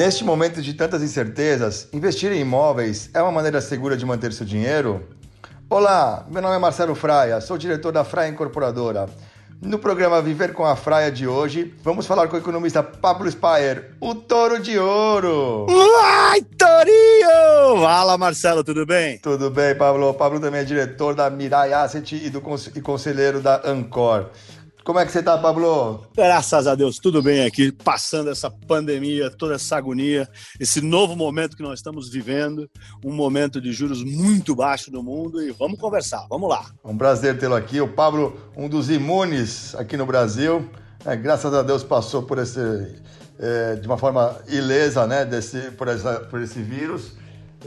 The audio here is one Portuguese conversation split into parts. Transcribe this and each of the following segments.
Neste momento de tantas incertezas, investir em imóveis é uma maneira segura de manter seu dinheiro? Olá, meu nome é Marcelo Fraia, sou diretor da Fraia Incorporadora. No programa Viver com a Fraia de hoje, vamos falar com o economista Pablo Spayer, o touro de ouro. Ai, Torinho! Fala, Marcelo, tudo bem? Tudo bem, Pablo. Pablo também é diretor da Mirai Asset e, do, e conselheiro da Ancor. Como é que você tá, Pablo? Graças a Deus, tudo bem aqui, passando essa pandemia, toda essa agonia, esse novo momento que nós estamos vivendo, um momento de juros muito baixo no mundo e vamos conversar, vamos lá. Um prazer tê-lo aqui, o Pablo, um dos imunes aqui no Brasil, é, graças a Deus passou por esse, é, de uma forma ilesa, né, desse, por, essa, por esse vírus,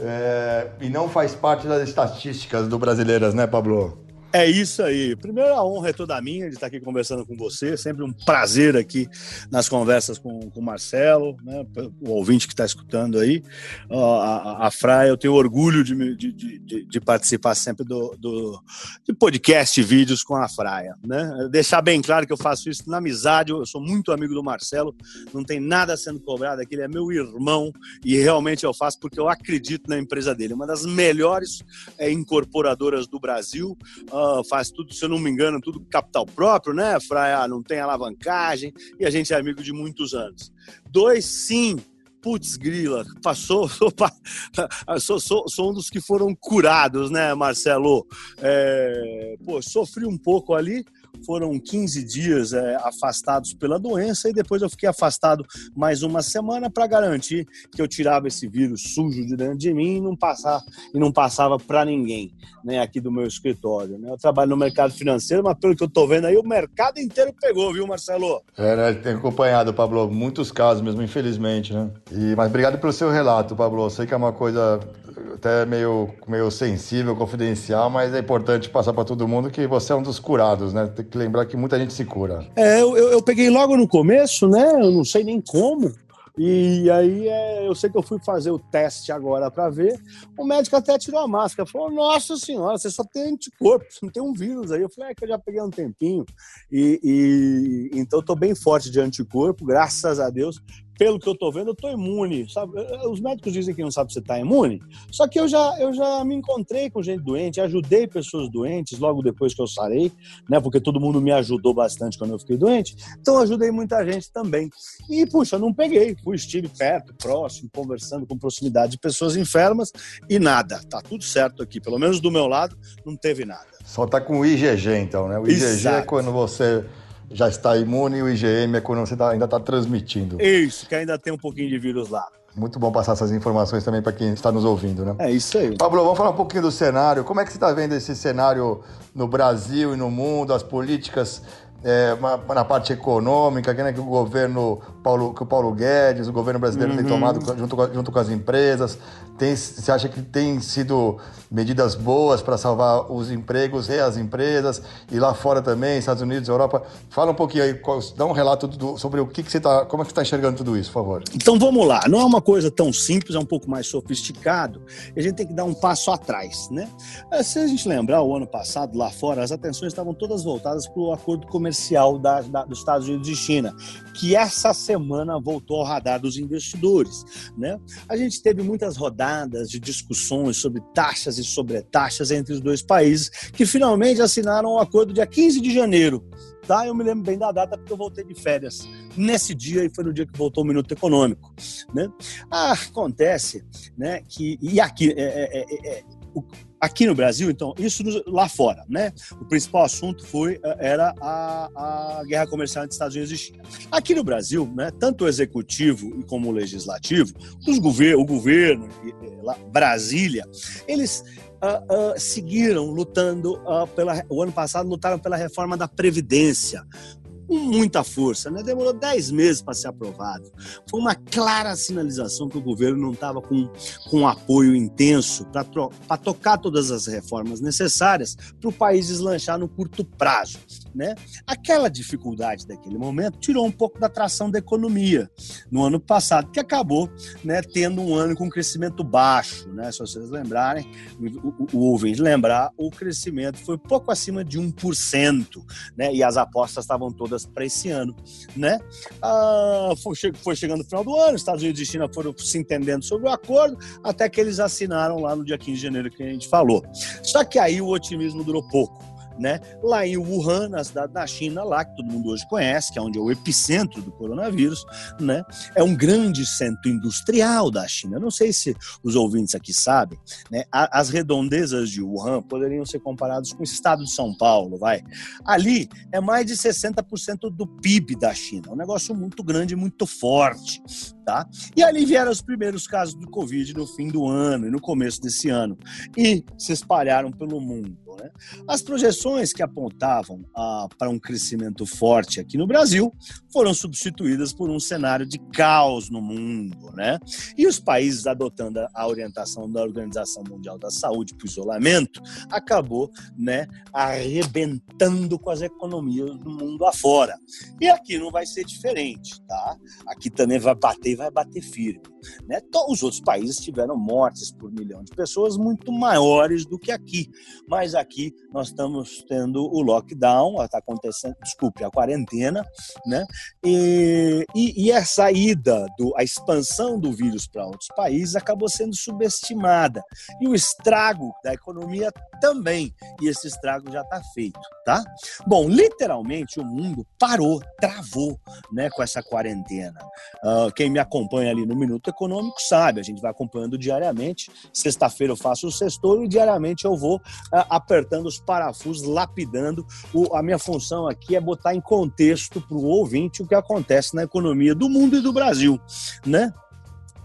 é, e não faz parte das estatísticas do brasileiras, né, Pablo? É isso aí. Primeiro, a honra é toda minha de estar aqui conversando com você. Sempre um prazer aqui nas conversas com, com o Marcelo, né, o ouvinte que está escutando aí. A, a Fraia, eu tenho orgulho de, de, de, de participar sempre do, do, de podcast e vídeos com a Fraia. Né? Deixar bem claro que eu faço isso na amizade. Eu sou muito amigo do Marcelo, não tem nada sendo cobrado aqui. Ele é meu irmão e realmente eu faço porque eu acredito na empresa dele. Uma das melhores é, incorporadoras do Brasil. Uh, faz tudo, se eu não me engano, tudo capital próprio, né, Fraia? Ah, não tem alavancagem e a gente é amigo de muitos anos. Dois, sim, putz, grila, passou, sou, sou, sou, um dos que foram curados, né, Marcelo? É, pô, sofri um pouco ali, foram 15 dias é, afastados pela doença e depois eu fiquei afastado mais uma semana para garantir que eu tirava esse vírus sujo de dentro de mim e não, passar, e não passava para ninguém né, aqui do meu escritório. Né? Eu trabalho no mercado financeiro, mas pelo que eu estou vendo aí, o mercado inteiro pegou, viu, Marcelo? É, né? Tem acompanhado, Pablo, muitos casos mesmo, infelizmente, né? E, mas obrigado pelo seu relato, Pablo. Sei que é uma coisa até meio, meio sensível, confidencial, mas é importante passar para todo mundo que você é um dos curados, né? Tem que lembrar que muita gente se cura. É, eu, eu peguei logo no começo, né? Eu não sei nem como. E aí é, eu sei que eu fui fazer o teste agora para ver. O médico até tirou a máscara. Falou: Nossa senhora, você só tem anticorpo, você não tem um vírus aí. Eu falei: É que eu já peguei um tempinho. E, e então eu tô bem forte de anticorpo, graças a Deus pelo que eu tô vendo, eu tô imune. Sabe? Os médicos dizem que não sabem se tá imune, só que eu já, eu já me encontrei com gente doente, ajudei pessoas doentes logo depois que eu sarei, né? Porque todo mundo me ajudou bastante quando eu fiquei doente. Então ajudei muita gente também. E, puxa, não peguei. Fui, estive perto, próximo, conversando com proximidade de pessoas enfermas e nada. Tá tudo certo aqui. Pelo menos do meu lado, não teve nada. Só tá com o IgG, então, né? O IgG é Exato. é quando você já está imune e o IgM você tá, ainda está transmitindo. Isso, que ainda tem um pouquinho de vírus lá. Muito bom passar essas informações também para quem está nos ouvindo, né? É isso aí. Pablo, vamos falar um pouquinho do cenário. Como é que você está vendo esse cenário no Brasil e no mundo, as políticas é, na parte econômica, né, que o governo Paulo, que o Paulo Guedes, o governo brasileiro uhum. tem tomado junto, junto com as empresas. Tem, você acha que tem sido medidas boas para salvar os empregos e as empresas? E lá fora também, Estados Unidos, Europa. Fala um pouquinho aí, dá um relato do, sobre o que, que você está, como é que está enxergando tudo isso, por favor. Então vamos lá. Não é uma coisa tão simples, é um pouco mais sofisticado. A gente tem que dar um passo atrás, né? É, se a gente lembrar, o ano passado, lá fora, as atenções estavam todas voltadas para o acordo comercial da, da, dos Estados Unidos e China, que essa semana voltou ao radar dos investidores. Né? A gente teve muitas rodadas de discussões sobre taxas e sobretaxas entre os dois países, que finalmente assinaram o um acordo dia 15 de janeiro. Tá? Eu me lembro bem da data porque eu voltei de férias nesse dia e foi no dia que voltou o Minuto Econômico. Né? Ah, acontece né, que. E aqui, é, é, é, é o, aqui no Brasil, então, isso lá fora, né? O principal assunto foi eh, era a, a guerra comercial entre Estados Unidos e China. Aqui no Brasil, né, tanto o executivo como o legislativo, os gover o governo, lá, Brasília, eles uh, uh, seguiram lutando uh, pela. O ano passado lutaram pela reforma da Previdência, com muita força, né? demorou 10 meses para ser aprovado. Foi uma clara sinalização que o governo não estava com, com apoio intenso para tocar todas as reformas necessárias para o país deslanchar no curto prazo. Né? Aquela dificuldade daquele momento tirou um pouco da tração da economia no ano passado, que acabou né, tendo um ano com crescimento baixo. Né? Se vocês lembrarem, o, o, o ouvinte lembrar, o crescimento foi pouco acima de 1%, né? e as apostas estavam todas para esse ano, né? Ah, foi, foi chegando o final do ano, Estados Unidos e China foram se entendendo sobre o acordo, até que eles assinaram lá no dia 15 de janeiro que a gente falou. Só que aí o otimismo durou pouco né? Lá em Wuhan, na cidade da China, lá que todo mundo hoje conhece, que é onde é o epicentro do coronavírus, né? É um grande centro industrial da China. Não sei se os ouvintes aqui sabem, né? As redondezas de Wuhan poderiam ser comparadas com o estado de São Paulo, vai. Ali é mais de 60% do PIB da China. Um negócio muito grande, muito forte, tá? E ali vieram os primeiros casos do Covid no fim do ano e no começo desse ano e se espalharam pelo mundo. Né? As projeções que apontavam ah, para um crescimento forte aqui no Brasil foram substituídas por um cenário de caos no mundo. Né? E os países adotando a orientação da Organização Mundial da Saúde para o isolamento acabou né, arrebentando com as economias do mundo afora. E aqui não vai ser diferente. Tá? Aqui também vai bater e vai bater firme. Né? Os outros países tiveram mortes por milhão de pessoas muito maiores do que aqui. Mas aqui nós estamos tendo o lockdown, está acontecendo, desculpe, a quarentena, né? E, e, e a saída, do, a expansão do vírus para outros países acabou sendo subestimada. E o estrago da economia também. E esse estrago já está feito, tá? Bom, literalmente o mundo parou, travou, né, com essa quarentena. Uh, quem me acompanha ali no Minuto Econômico sabe, a gente vai acompanhando diariamente. Sexta-feira eu faço o sextor e diariamente eu vou uh, apertando os parafusos, lapidando. O, a minha função aqui é botar em contexto para o ouvinte o que acontece na economia do mundo e do Brasil, né?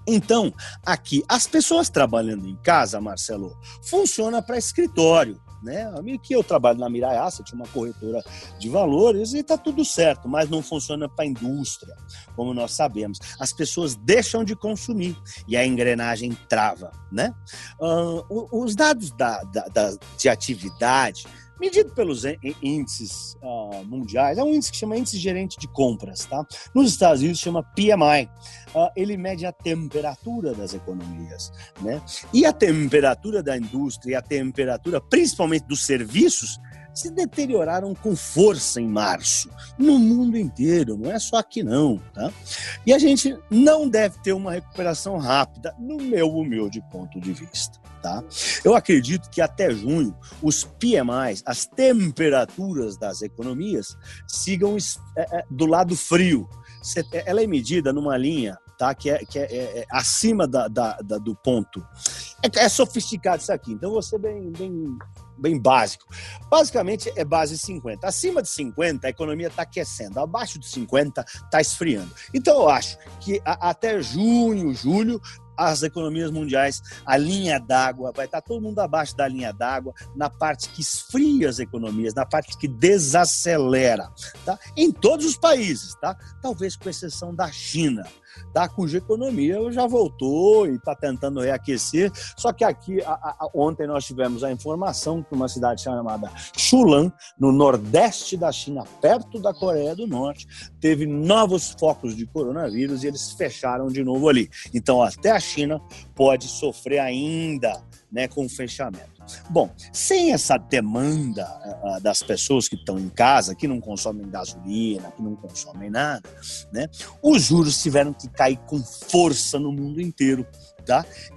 Então, aqui, as pessoas trabalhando em casa, Marcelo, funciona para escritório né? Que eu trabalho na Mirai Asset, uma corretora de valores, e está tudo certo, mas não funciona para a indústria, como nós sabemos. As pessoas deixam de consumir e a engrenagem trava, né? Uh, os dados da, da, da, de atividade medido pelos índices uh, mundiais, é um índice que chama índice gerente de compras, tá? Nos Estados Unidos chama PMI. Uh, ah, ele mede a temperatura das economias, né? E a temperatura da indústria e a temperatura, principalmente dos serviços, se deterioraram com força em março, no mundo inteiro, não é só aqui não, tá? E a gente não deve ter uma recuperação rápida, no meu humilde ponto de vista. Tá? Eu acredito que até junho os PMIs, as temperaturas das economias, sigam é, é, do lado frio. Ela é medida numa linha tá? que é, que é, é, é acima da, da, da, do ponto. É, é, sofisticado isso aqui, então ser bem, bem, bem básico. Basicamente é base 50. Acima de 50, a economia está aquecendo. Abaixo de 50, está esfriando. Então eu acho que a, até junho, julho, as economias mundiais, a linha d'água, vai estar todo mundo abaixo da linha d'água, na parte que esfria as economias, na parte que desacelera, tá? Em todos os países, tá? Talvez com exceção da China tá? cuja economia já voltou e está tentando reaquecer. Só que aqui, a, a, ontem nós tivemos a informação que uma cidade chamada Chulan, no nordeste da China, perto da Coreia do Norte, teve novos focos de coronavírus e eles fecharam de novo ali. Então, até a China pode sofrer ainda né, com o fechamento. Bom, sem essa demanda uh, das pessoas que estão em casa, que não consomem gasolina, que não consomem nada, né, os juros tiveram que cair com força no mundo inteiro.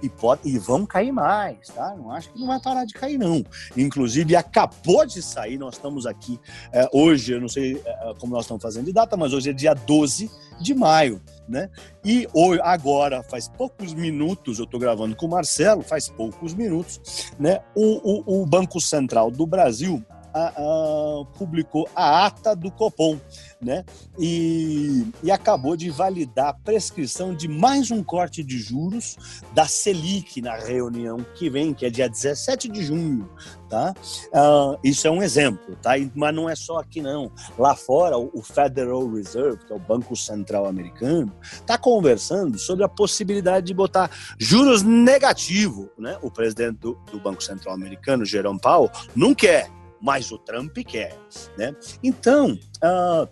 E, pode, e vão cair mais, tá? Não acho que não vai parar de cair, não. Inclusive, acabou de sair, nós estamos aqui é, hoje, eu não sei é, como nós estamos fazendo de data, mas hoje é dia 12 de maio, né? E hoje, agora, faz poucos minutos, eu estou gravando com o Marcelo, faz poucos minutos, né? O, o, o Banco Central do Brasil a, a, publicou a ata do Copom, né? E, e acabou de validar a prescrição de mais um corte de juros da Selic na reunião que vem, que é dia 17 de junho, tá? Uh, isso é um exemplo, tá? Mas não é só aqui não. Lá fora, o Federal Reserve, que é o Banco Central Americano, está conversando sobre a possibilidade de botar juros negativos, né? O presidente do, do Banco Central Americano, Jerome Powell, não quer mas o Trump quer. Né? Então, uh,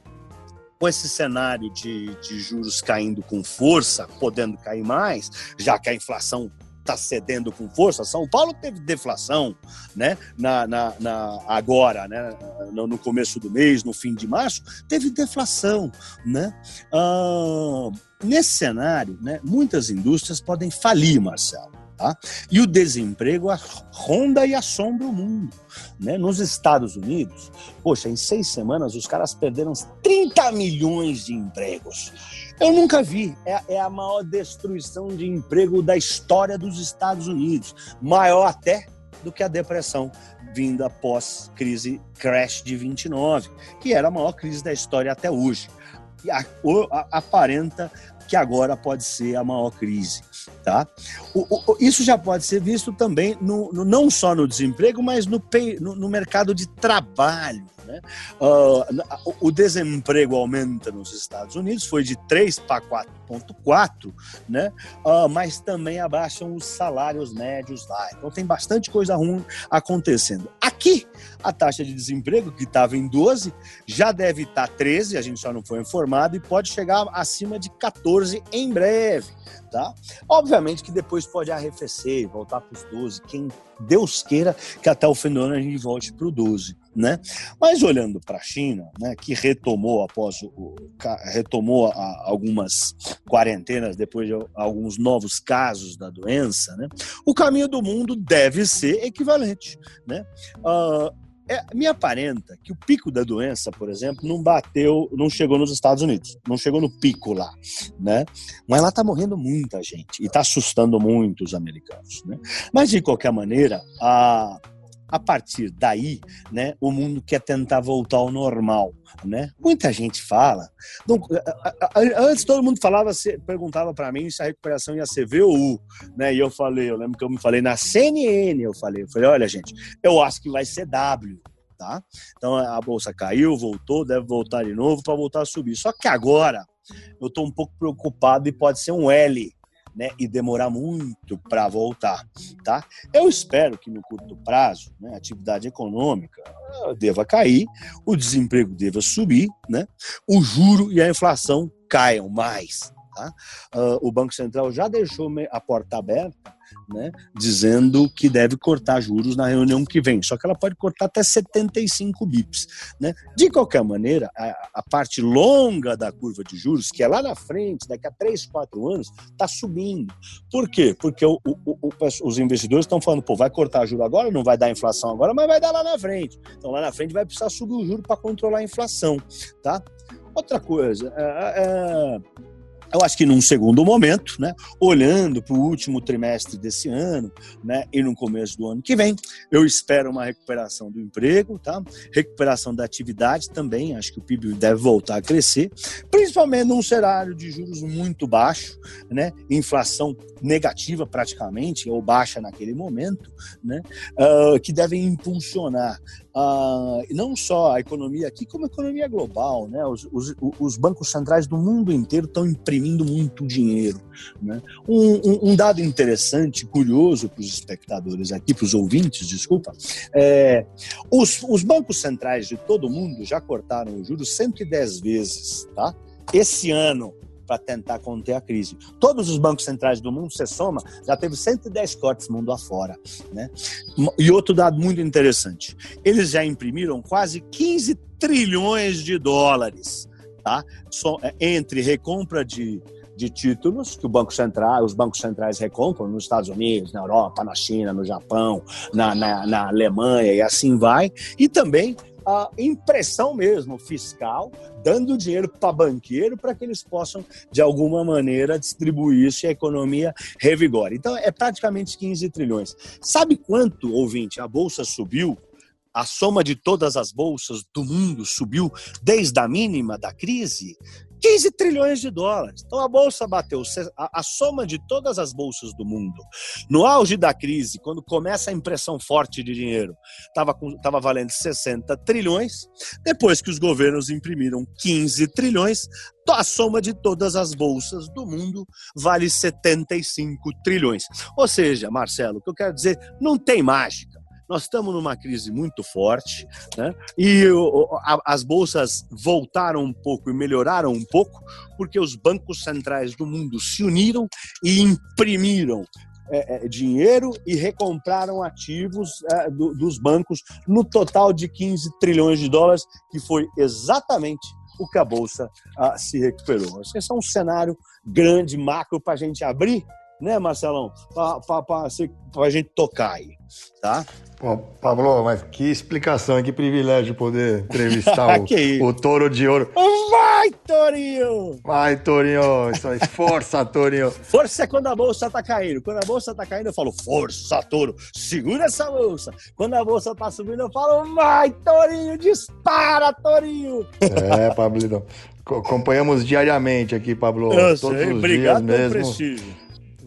com esse cenário de, de juros caindo com força, podendo cair mais, já que a inflação está cedendo com força. São Paulo teve deflação, né? Na, na, na agora, né? No, no, começo do mês, no fim de março, teve deflação, né? Ah, nesse cenário, né? Muitas indústrias podem falir, Marcelo. Tá? E o desemprego ronda e assombra o mundo. Né? Nos Estados Unidos, poxa, em seis semanas os caras perderam 30 milhões de empregos. Eu nunca vi. É, é, a maior destruição de emprego da história dos Estados Unidos. Maior até do que a depressão vinda após crise crash de 29, que era a maior crise da história até hoje. E a, a, aparenta que agora pode ser a maior crise. Tá? O, o, isso já pode ser visto também no, no, não só no desemprego, mas no, no, no mercado de trabalho. Né? Uh, o desemprego aumenta nos Estados Unidos, foi de 3 para 4,4, né? Uh, mas também abaixam os salários médios lá. Então tem bastante coisa ruim acontecendo. Aqui, a taxa de desemprego, que estava em 12, já deve estar tá 13, a gente só não foi informado, e pode chegar acima de 14 em breve. Tá? Obviamente que depois pode arrefecer, voltar para os 12. Quem Deus queira que até o fim do ano a gente volte para o 12. Né? Mas olhando para a China, né, que retomou após o, retomou algumas quarentenas depois de alguns novos casos da doença, né, o caminho do mundo deve ser equivalente, né? Uh, é, me aparenta que o pico da doença, por exemplo, não bateu, não chegou nos Estados Unidos, não chegou no pico lá, né? Mas lá está morrendo muita gente e está assustando muito os americanos, né? Mas de qualquer maneira, a a partir daí, né, o mundo quer tentar voltar ao normal, né? Muita gente fala. Antes todo mundo falava, perguntava para mim se a recuperação ia ser V ou U, né? E eu falei, eu lembro que eu me falei na CNN, eu falei, eu falei, olha gente, eu acho que vai ser W. Tá? Então a bolsa caiu, voltou, deve voltar de novo para voltar a subir. Só que agora eu estou um pouco preocupado e pode ser um L, né, e demorar muito para voltar, tá? Eu espero que no curto prazo, né, a atividade econômica deva cair, o desemprego deva subir, né, o juro e a inflação caiam mais, tá? Uh, o Banco Central já deixou a porta aberta né, dizendo que deve cortar juros na reunião que vem. Só que ela pode cortar até 75 bips. Né? De qualquer maneira, a, a parte longa da curva de juros, que é lá na frente, daqui a 3, 4 anos, está subindo. Por quê? Porque o, o, o, os investidores estão falando, pô, vai cortar juro agora, não vai dar inflação agora, mas vai dar lá na frente. Então lá na frente vai precisar subir o juro para controlar a inflação. Tá? Outra coisa, é, é eu acho que num segundo momento, né, olhando para o último trimestre desse ano, né, e no começo do ano que vem, eu espero uma recuperação do emprego, tá? Recuperação da atividade também, acho que o PIB deve voltar a crescer, principalmente num cenário de juros muito baixo, né, inflação negativa praticamente ou baixa naquele momento, né, uh, que devem impulsionar uh, não só a economia aqui, como a economia global. Né? Os, os, os bancos centrais do mundo inteiro estão imprimindo muito dinheiro. Né? Um, um, um, dado interessante, curioso para os espectadores aqui, para os ouvintes, desculpa, é, os, os bancos centrais de todo o mundo já cortaram os juros 110 vezes, tá? Esse ano, para tentar conter a crise. Todos os bancos centrais do mundo, você soma, já teve 110 cortes mundo afora. Né? E outro dado muito interessante: eles já imprimiram quase 15 trilhões de dólares tá? É, entre recompra de, de títulos que o Banco Central, os bancos centrais recompram nos Estados Unidos, na Europa, na China, no Japão, na, na, na Alemanha e assim vai, e também a impressão mesmo fiscal, dando dinheiro para banqueiro para que eles possam, de alguma maneira, distribuir isso e a economia revigore. Então, é praticamente 15 trilhões. Sabe quanto, ouvinte, a Bolsa subiu? A soma de todas as bolsas do mundo subiu desde a mínima da crise? 15 trilhões de dólares. Então a bolsa bateu a, soma de todas as bolsas do mundo. No auge da crise, quando começa a impressão forte de dinheiro, estava tava valendo 60 trilhões. Depois que os governos imprimiram 15 trilhões, a soma de todas as bolsas do mundo vale 75 trilhões. Ou seja, Marcelo, o que eu quero dizer, não tem mágica. Nós estamos numa crise muito forte, né? e o, a, as bolsas voltaram um pouco e melhoraram um pouco, porque os bancos centrais do mundo se uniram e imprimiram é, é, dinheiro e recompraram ativos é, do, dos bancos no total de 15 trilhões de dólares, que foi exatamente o que a Bolsa ah, se recuperou. Esse é um cenário grande, macro, para a gente abrir, né, Marcelão? Para a gente tocar aí, tá? Pô, Pablo, mas que explicação, que privilégio poder entrevistar o, o Touro de Ouro. Vai, Torinho! Vai, Torinho! Isso aí, força, Torinho! Força é quando a bolsa tá caindo. Quando a bolsa tá caindo, eu falo, força, Touro, segura essa bolsa. Quando a bolsa tá subindo, eu falo, vai, Torinho, dispara, Torinho! É, Pablo, acompanhamos diariamente aqui, Pablo. Eu todos sei, os obrigado dias mesmo. Prestígio.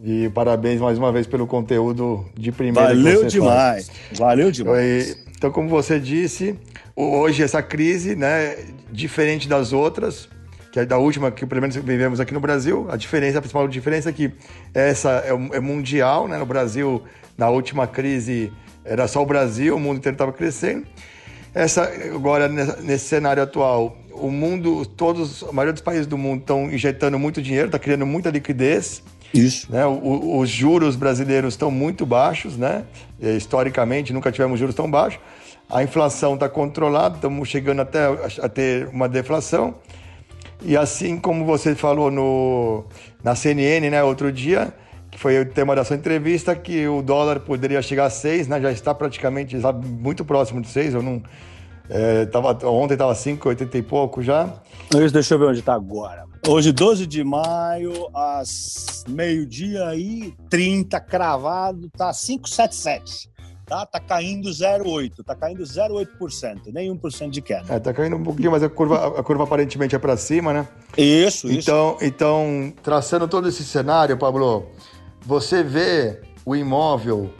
E parabéns mais uma vez pelo conteúdo de primeira. Valeu demais, faz. valeu demais. Então, como você disse, hoje essa crise, né, diferente das outras, que é da última que pelo menos vivemos aqui no Brasil, a diferença, a principal diferença é que essa é, é mundial, né? No Brasil, na última crise era só o Brasil, o mundo inteiro estava crescendo. Essa agora nesse cenário atual, o mundo, todos, a maioria dos países do mundo estão injetando muito dinheiro, está criando muita liquidez isso. Né? O, os juros brasileiros estão muito baixos, né? Historicamente, nunca tivemos juros tão baixos. A inflação está controlada, estamos chegando até a ter uma deflação. E assim como você falou no, na CNN, né, outro dia, que foi o tema da sua entrevista, que o dólar poderia chegar a 6, né? Já está praticamente já muito próximo de 6, eu não... É, tava, ontem estava 5,80 e pouco já. Deixa eu ver onde está agora. Hoje, 12 de maio, às meio-dia e 30, cravado, tá 577. Tá, tá caindo 0,8, tá caindo 0,8%, nem 1% de queda. É, tá caindo um pouquinho, mas a curva, a curva aparentemente é para cima, né? Isso, então, isso. Então, traçando todo esse cenário, Pablo, você vê o imóvel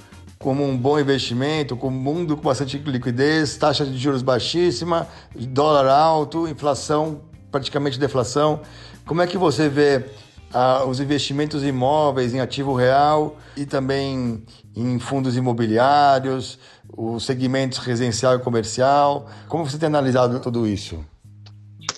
como um bom investimento, com um mundo com bastante liquidez, taxa de juros baixíssima, dólar alto, inflação praticamente deflação. Como é que você vê ah, os investimentos imóveis em ativo real e também em fundos imobiliários, os segmentos residencial e comercial? Como você tem analisado tudo isso?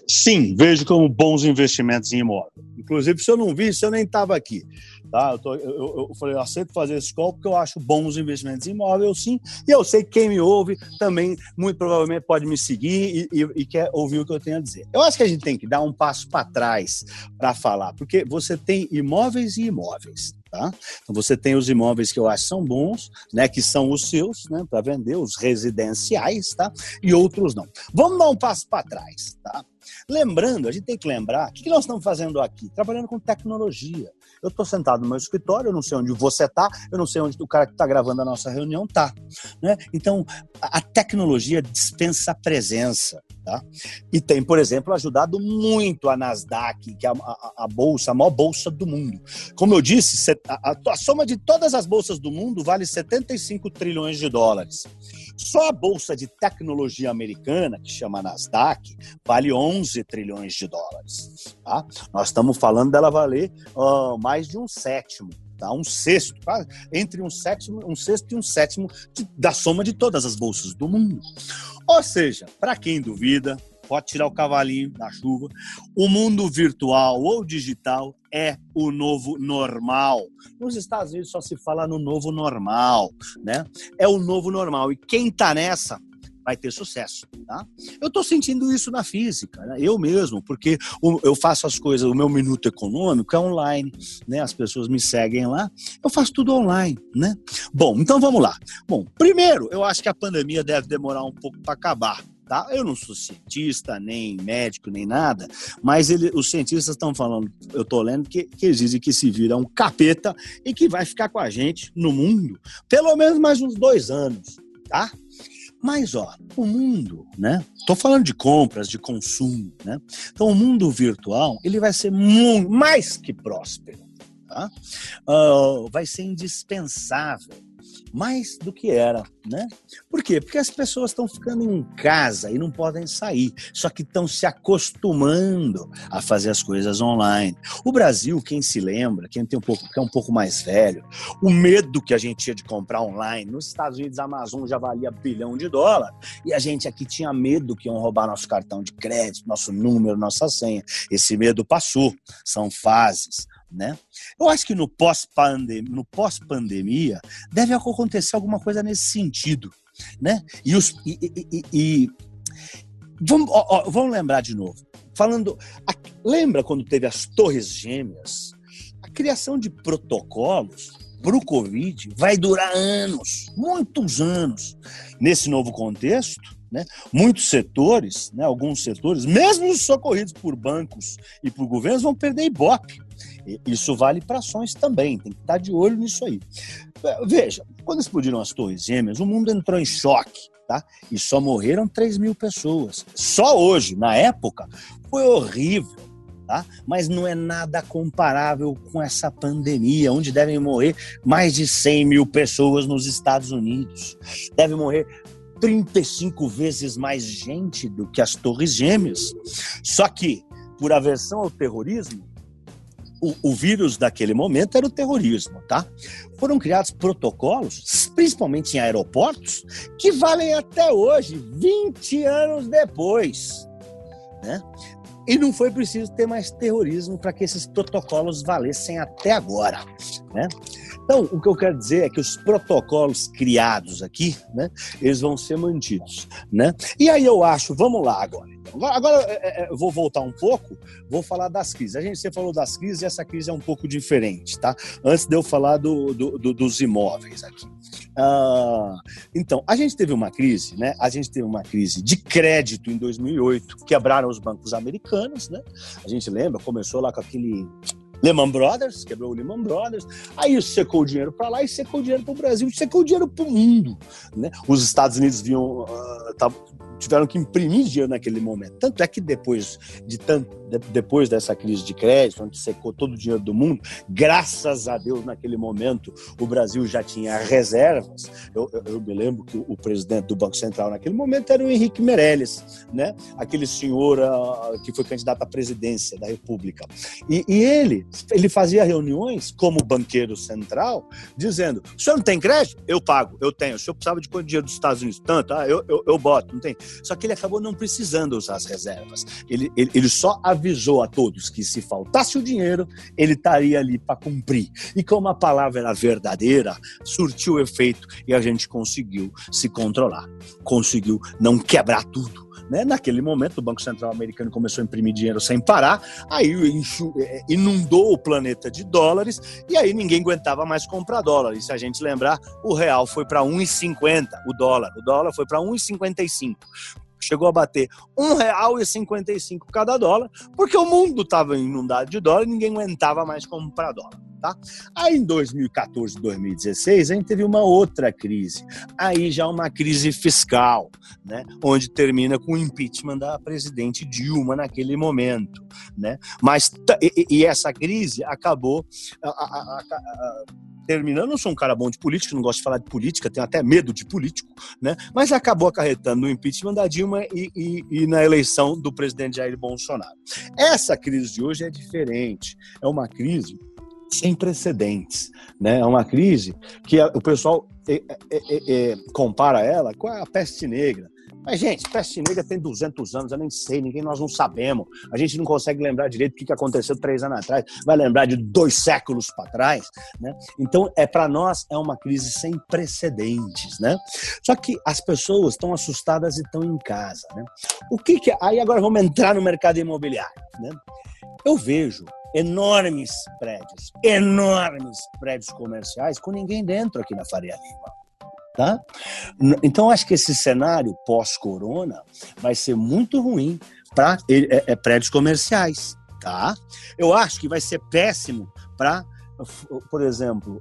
Sim, vejo como bons investimentos em imóvel. Inclusive, se eu não vi, se eu nem estava aqui. Tá? Eu, tô, eu, eu, falei, eu aceito fazer esse call porque eu acho bons investimentos em imóvel, sim. E eu sei que quem me ouve também, muito provavelmente, pode me seguir e, e, e quer ouvir o que eu tenho a dizer. Eu acho que a gente tem que dar um passo para trás para falar, porque você tem imóveis e imóveis. Tá? Então você tem os imóveis que eu acho são bons, né, que são os seus, né, para vender, os residenciais, tá? E outros não. Vamos dar um passo para trás, tá? Lembrando, a gente tem que lembrar, o que nós estamos fazendo aqui? Trabalhando com tecnologia. Eu estou sentado no meu escritório, eu não sei onde você está, eu não sei onde o cara que está gravando a nossa reunião está. Né? Então, a tecnologia dispensa a presença. Tá? E tem, por exemplo, ajudado muito a Nasdaq, que é a, a, a bolsa, a maior bolsa do mundo. Como eu disse, a, a, soma de todas as bolsas do mundo vale 75 trilhões de dólares. Só a bolsa de tecnologia americana, que chama Nasdaq, vale 11 trilhões de dólares. Tá? Nós estamos falando dela valer uh, mais de um sétimo. Tá? Um sexto, tá? entre um sétimo, um sexto e um sétimo de, da soma de todas as bolsas do mundo. Ou seja, para quem duvida, pode tirar o cavalinho da chuva. O mundo virtual ou digital é o novo normal. Nos Estados Unidos só se fala no novo normal, né? É o novo normal. E quem tá nessa vai ter sucesso, tá? Eu estou sentindo isso na física, né? eu mesmo, porque eu faço as coisas, o meu minuto econômico é online, né? As pessoas me seguem lá, eu faço tudo online, né? Bom, então vamos lá. Bom, primeiro, eu acho que a pandemia deve demorar um pouco para acabar. Tá? Eu não sou cientista, nem médico, nem nada, mas ele, os cientistas estão falando, eu estou lendo, que, que existe que se vira um capeta e que vai ficar com a gente no mundo pelo menos mais uns dois anos, tá? Mas, ó, o mundo, né? Tô falando de compras, de consumo, né? Então, o mundo virtual, ele vai ser mais que próspero, tá? Uh, vai ser indispensável mais do que era, né? Por quê? Porque as pessoas estão ficando em casa e não podem sair, só que estão se acostumando a fazer as coisas online. O Brasil, quem se lembra, quem tem um pouco, que é um pouco mais velho, o medo que a gente tinha de comprar online, nos Estados Unidos a Amazon já valia bilhão de dólar e a gente aqui tinha medo que iam roubar nosso cartão de crédito, nosso número, nossa senha. Esse medo passou, são fases. Né? Eu acho que no pós-pandemia, no pós-pandemia deve acontecer alguma coisa nesse sentido, né? E, os, e, e, e vamos, ó, ó, vamos lembrar de novo. Falando, a, lembra quando teve as Torres Gêmeas? A criação de protocolos para o Covid vai durar anos, muitos anos. Nesse novo contexto, né, muitos setores, né, alguns setores, mesmo os socorridos por bancos e por governos, vão perder Ibope. Isso vale para ações também, tem que estar de olho nisso aí. Veja, quando explodiram as Torres Gêmeas, o mundo entrou em choque. Tá? E só morreram 3 mil pessoas. Só hoje, na época, foi horrível tá? Mas não é nada comparável com essa pandemia, onde devem morrer mais de 100 mil pessoas nos Estados Unidos. Deve morrer 35 vezes mais gente do que as Torres Gêmeas. Só que, por aversão ao terrorismo, o, o, vírus daquele momento era o terrorismo, tá? Foram criados protocolos, principalmente em aeroportos, que valem até hoje, 20 anos depois. Né? E não foi preciso ter mais terrorismo para que esses protocolos valessem até agora. Né? Então, o que eu quero dizer é que os protocolos criados aqui, né, eles vão ser mantidos. Né? E aí eu acho, vamos lá agora. Agora, é, é, é, vou voltar um pouco, vou falar das crises. A gente você falou das crises e essa crise é um pouco diferente, tá? Antes de eu falar do, do, do dos imóveis aqui. Ah, então, a gente teve uma crise, né? A gente teve uma crise de crédito em 2008, quebraram os bancos americanos, né? A gente lembra, começou lá com aquele Lehman Brothers, quebrou o Lehman Brothers, aí secou o dinheiro para lá e secou o dinheiro para o Brasil, secou o dinheiro para o mundo. Né? Os Estados Unidos viam, uh, tiveram que imprimir dinheiro naquele momento. Tanto é que depois de tanto, de, depois dessa crise de crédito, onde secou todo o dinheiro do mundo, graças a Deus naquele momento o Brasil já tinha reservas. Eu, eu, eu me lembro que o, presidente do Banco Central naquele momento era o Henrique Meirelles, né? Aquele senhor uh, que foi candidato à presidência da República. E, e ele, ele fazia reuniões como banqueiro central, dizendo: "O senhor não tem crédito? Eu pago, eu tenho. O senhor precisava de quanto dinheiro dos Estados Unidos? Tanto, ah, eu, eu, eu boto, não tem. Só que ele acabou não precisando usar as reservas. Ele, ele, ele só avisou a todos que se faltasse o dinheiro, ele estaria ali para cumprir. E como a palavra era verdadeira, surtiu efeito e a gente conseguiu se controlar. Conseguiu não quebrar tudo né? Naquele momento, o Banco Central americano começou a imprimir dinheiro sem parar, aí é, inundou o planeta de dólares e aí ninguém aguentava mais comprar dólar. E se a gente lembrar, o real foi para 1,50 o dólar. O dólar foi para 1,55 chegou a bater R$ 1,55 cada dólar, porque o mundo estava inundado de dólar e ninguém aguentava mais comprar dólar. Tá? Aí em 2014, 2016, a gente teve uma outra crise. Aí já uma crise fiscal, né? onde termina com o impeachment da presidente Dilma naquele momento. Né? Mas e, e essa crise acabou a, a, a, terminando. não sou um cara bom de política, não gosto de falar de política, tenho até medo de político, né? mas acabou acarretando no impeachment da Dilma e, e, e na eleição do presidente Jair Bolsonaro. Essa crise de hoje é diferente. É uma crise sem precedentes. Né? É uma crise que o pessoal é, é, é, compara ela com a peste negra. Mas, gente, peste negra tem 200 anos, eu nem sei, ninguém, nós não sabemos. A gente não consegue lembrar direito o que aconteceu três anos atrás, vai lembrar de dois séculos para trás, né? Então, é para nós é uma crise sem precedentes, né? Só que as pessoas estão assustadas e estão em casa, né? O que que... Aí agora vamos entrar no mercado imobiliário, né? Eu vejo enormes prédios, enormes prédios comerciais com ninguém dentro aqui na Faria Lima. Tá? Então, acho que esse cenário pós-corona vai ser muito ruim para é, é, prédios comerciais. Tá? Eu acho que vai ser péssimo para, por exemplo,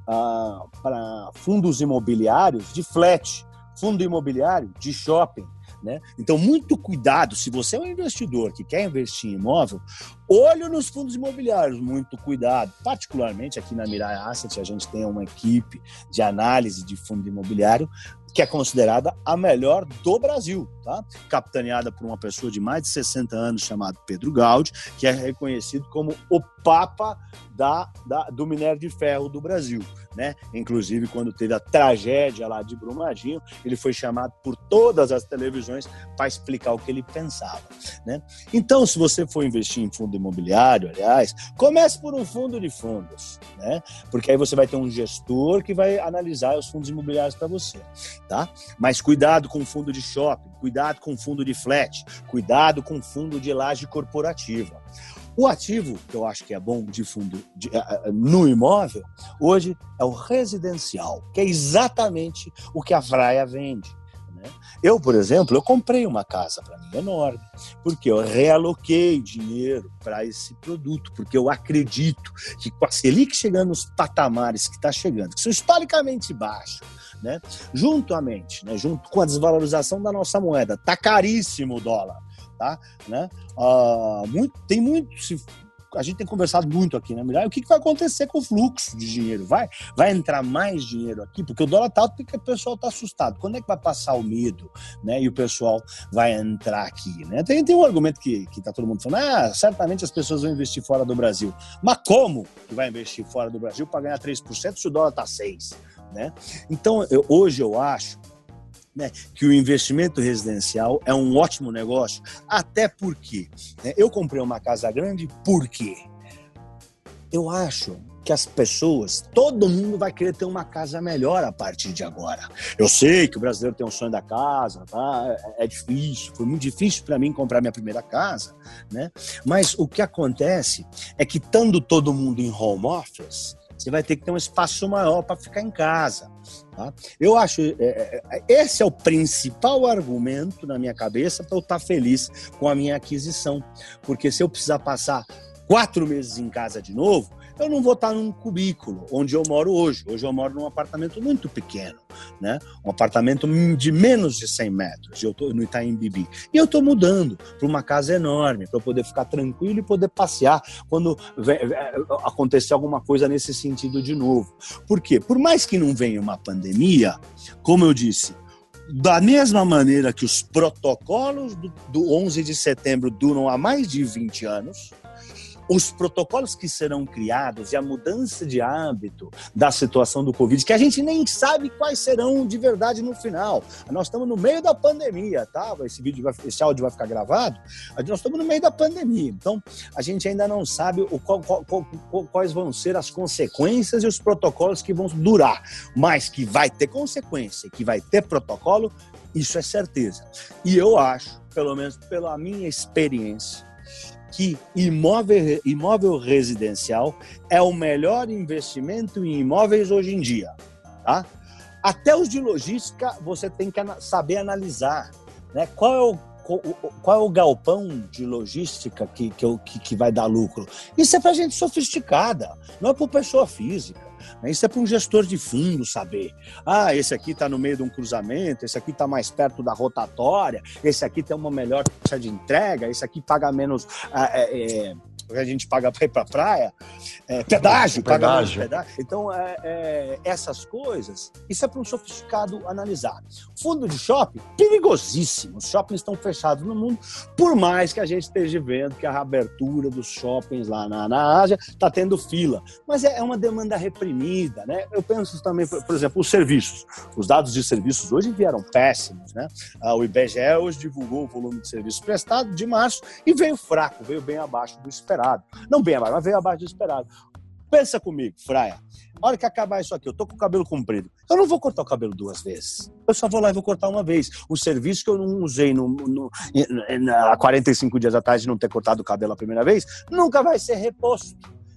para fundos imobiliários de flat, fundo imobiliário de shopping. Né? Então, muito cuidado. Se você é um investidor que quer investir em imóvel, olho nos fundos imobiliários, muito cuidado. Particularmente aqui na Mirai Asset, a gente tem uma equipe de análise de fundo imobiliário que é considerada a melhor do Brasil, tá? Capitaneada por uma pessoa de mais de 60 anos chamado Pedro Gaudi, que é reconhecido como o papa da, da, do minério de ferro do Brasil. Né? Inclusive, quando teve a tragédia lá de Brumadinho, ele foi chamado por todas as televisões para explicar o que ele pensava. Né? Então, se você for investir em fundo imobiliário, aliás, comece por um fundo de fundos, né? porque aí você vai ter um gestor que vai analisar os fundos imobiliários para você. Tá? Mas cuidado com fundo de shopping, cuidado com fundo de flat, cuidado com fundo de laje corporativa. O ativo, que eu acho que é bom de fundo de, uh, no imóvel, hoje é o residencial, que é exatamente o que a Fraia vende. Né? Eu, por exemplo, eu comprei uma casa para mim enorme, porque eu realoquei dinheiro para esse produto, porque eu acredito que com a Selic chegando nos patamares que está chegando, que são historicamente baixos, né? Juntamente, né? junto com a desvalorização da nossa moeda, tá caríssimo o dólar tá? Né? Uh, muito, tem muito, se, a gente tem conversado muito aqui, né, Mirai? O que, que, vai acontecer com o fluxo de dinheiro? Vai, vai entrar mais dinheiro aqui? Porque o dólar tá alto porque o pessoal está assustado. Quando é que vai passar o medo, né? E o pessoal vai entrar aqui, né? Tem, tem um argumento que, que tá todo mundo falando, ah, certamente as pessoas vão investir fora do Brasil. Mas como que vai investir fora do Brasil para ganhar 3% se o dólar tá 6%? Né? Então, eu, hoje eu acho né, que o investimento residencial é um ótimo negócio, até porque né, eu comprei uma casa grande porque eu acho que as pessoas, todo mundo vai querer ter uma casa melhor a partir de agora. Eu sei que o brasileiro tem um sonho da casa, tá? É, é difícil, foi muito difícil para mim comprar minha primeira casa, né? Mas o que acontece é que estando todo mundo em home office, você vai ter que ter um espaço maior para ficar em casa. Tá? Eu acho é, é, é, esse é o principal argumento na minha cabeça para eu estar tá feliz com a minha aquisição, porque se eu precisar passar quatro meses em casa de novo, eu não vou estar num cubículo onde eu moro hoje. Hoje eu moro num apartamento muito pequeno, né? Um apartamento de menos de 100 metros. Eu estou no Itaim Bibi. E eu estou mudando para uma casa enorme para poder ficar tranquilo e poder passear quando acontecer alguma coisa nesse sentido de novo. Por quê? Por mais que não venha uma pandemia, como eu disse, da mesma maneira que os protocolos do, do 11 de setembro duram há mais de 20 anos, os protocolos que serão criados e a mudança de hábito da situação do Covid, que a gente nem sabe quais serão de verdade no final. Nós estamos no meio da pandemia, tá? Esse vídeo, vai, esse áudio vai ficar gravado. Nós estamos no meio da pandemia, então a gente ainda não sabe o qual, qual, qual, quais vão ser as consequências e os protocolos que vão durar, mas que vai ter consequência, que vai ter protocolo, isso é certeza. E eu acho, pelo menos pela minha experiência, que imóvel, imóvel residencial é o melhor investimento em imóveis hoje em dia. Tá? Até os de logística você tem que saber analisar. Né? Qual é o qual é o galpão de logística que, que, que vai dar lucro? Isso é para gente sofisticada, não é para pessoa física. Né? Isso é para um gestor de fundo saber. Ah, esse aqui está no meio de um cruzamento, esse aqui está mais perto da rotatória, esse aqui tem uma melhor taxa de entrega, esse aqui paga menos. Ah, é, é, a gente paga para ir para a praia, é, pedágio, pedágio. pedágio. Então, é, é, essas coisas, isso é para um sofisticado analisar. Fundo de shopping, perigosíssimo. Os shoppings estão fechados no mundo, por mais que a gente esteja vendo que a abertura dos shoppings lá na, na Ásia está tendo fila. Mas é, é uma demanda reprimida, né? Eu penso também, por, por exemplo, os serviços. Os dados de serviços hoje vieram péssimos, né? Ah, o IBGE hoje divulgou o volume de serviços prestados de março e veio fraco, veio bem abaixo do esperado esperado. Não bem abaixo, mas veio abaixo do esperado. Pensa comigo, Fraia. A hora que acabar isso aqui, eu tô com o cabelo comprido. Eu não vou cortar o cabelo duas vezes. Eu só vou lá e vou cortar uma vez. O serviço que eu não usei no, no, há 45 dias atrás de não ter cortado o cabelo a primeira vez, nunca vai ser reposto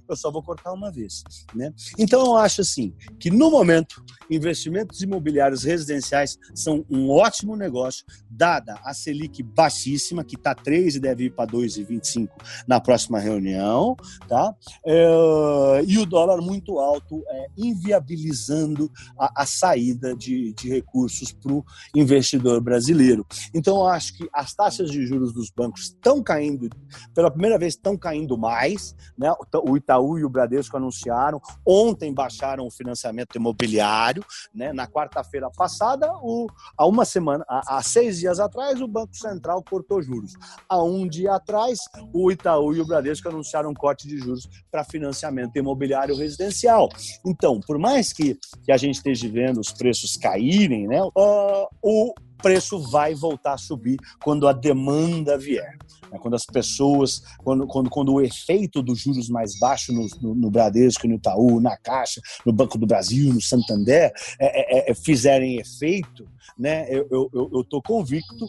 eu só vou cortar uma vez. Né? Então, eu acho assim que, no momento, investimentos imobiliários residenciais são um ótimo negócio, dada a Selic baixíssima, que está 3 e deve ir para 2,25 na próxima reunião, tá? É, e o dólar muito alto, é, inviabilizando a, a saída de, de recursos para o investidor brasileiro. Então, eu acho que as taxas de juros dos bancos estão caindo, pela primeira vez, estão caindo mais, né? O Itaú Itaú e o Bradesco anunciaram. Ontem baixaram o financiamento imobiliário. Né? Na quarta-feira passada, o, há uma semana, há, há seis dias atrás, o Banco Central cortou juros. Há um dia atrás, o Itaú e o Bradesco anunciaram um corte de juros para financiamento imobiliário residencial. Então, por mais que, que a gente esteja vendo os preços caírem, né, uh, o preço vai voltar a subir quando a demanda vier. Né? Quando as pessoas, quando, quando, quando o efeito dos juros mais baixos no, no, no Bradesco, no Itaú, na Caixa, no Banco do Brasil, no Santander, é, é, é, fizerem efeito, né, eu estou convicto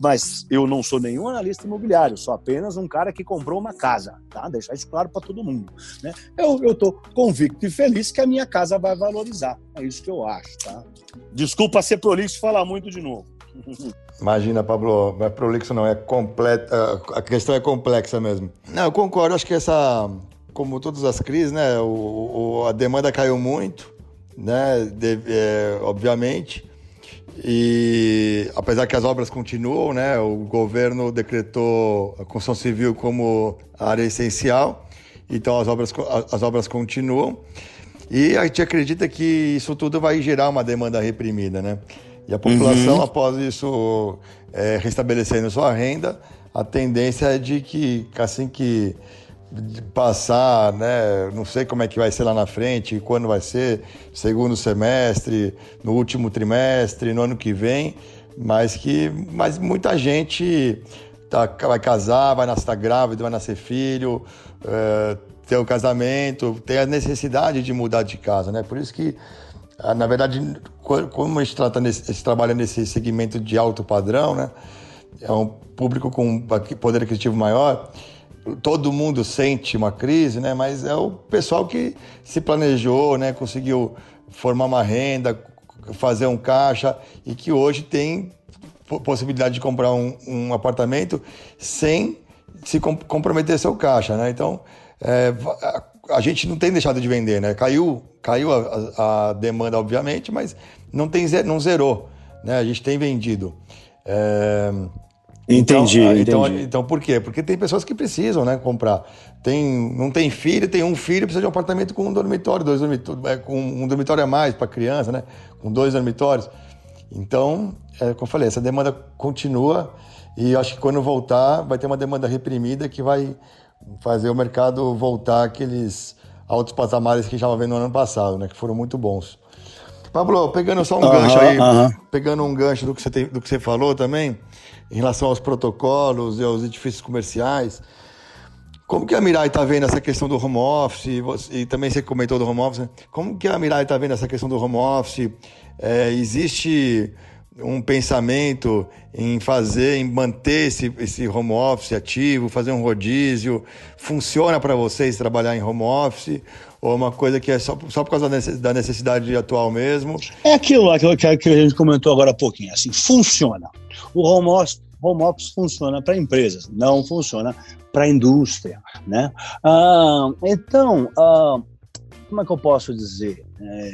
mas eu não sou nenhum analista imobiliário, sou apenas um cara que comprou uma casa, tá? Deixar isso claro para todo mundo, né? Eu estou convicto e feliz que a minha casa vai valorizar, é isso que eu acho, tá? Desculpa ser prolixo falar muito de novo. Imagina, Pablo, não é prolixo não, é completa, a questão é complexa mesmo. Não, eu concordo, acho que essa, como todas as crises, né, o, o a demanda caiu muito, né, de, é, obviamente, e apesar que as obras continuam, né, o governo decretou a construção civil como área essencial, então as obras, as obras continuam. E a gente acredita que isso tudo vai gerar uma demanda reprimida, né? E a população, uhum. após isso é, restabelecendo sua renda, a tendência é de que assim que passar, né? Não sei como é que vai ser lá na frente, quando vai ser, segundo semestre, no último trimestre, no ano que vem, mas que mas muita gente tá, vai casar, vai nascer tá grávida, vai nascer filho, é, ter o um casamento, tem a necessidade de mudar de casa, né? Por isso que ah, na verdade, como a gente trata nesse, trabalha nesse segmento de alto padrão, né? É um público com poder aquisitivo maior todo mundo sente uma crise, né? Mas é o pessoal que se planejou, né? Conseguiu formar uma renda, fazer um caixa e que hoje tem possibilidade de comprar um, um apartamento sem se comprometer seu caixa, né? Então, é, a gente não tem deixado de vender, né? Caiu, caiu a, a demanda, obviamente, mas não tem não zerou, né? A gente tem vendido. É, Entendi, então, então, entendi. Então, por quê? Porque tem pessoas que precisam, né, comprar. Tem, não tem filho, tem um filho, precisa de um apartamento com um dormitório, dois dormitórios, é, com um dormitório a mais para criança, né? Com dois dormitórios. Então, é, como eu falei, essa demanda continua e acho que quando voltar vai ter uma demanda reprimida que vai fazer o mercado voltar àqueles altos patamares que já estava vendo no ano passado, né? Que foram muito bons. Pablo, pegando só um gancho aí, pegando um gancho do que, você tem, do que você falou também, em relação aos protocolos e aos edifícios comerciais, como que a Mirai está vendo essa questão do home office? E, você, e, também você comentou do home office. Né? Como que a Mirai está vendo essa questão do home office? É, existe um pensamento em fazer, em manter esse, esse home office ativo, fazer um rodízio? Funciona para vocês trabalhar em home office? Ou é uma coisa que é só, só por causa da necessidade atual mesmo? É aquilo, aquilo que a gente comentou agora há pouquinho, assim, funciona. O home office, home office funciona para empresas, não funciona para a indústria, né? Ah, então, ah, como é que eu posso dizer? É,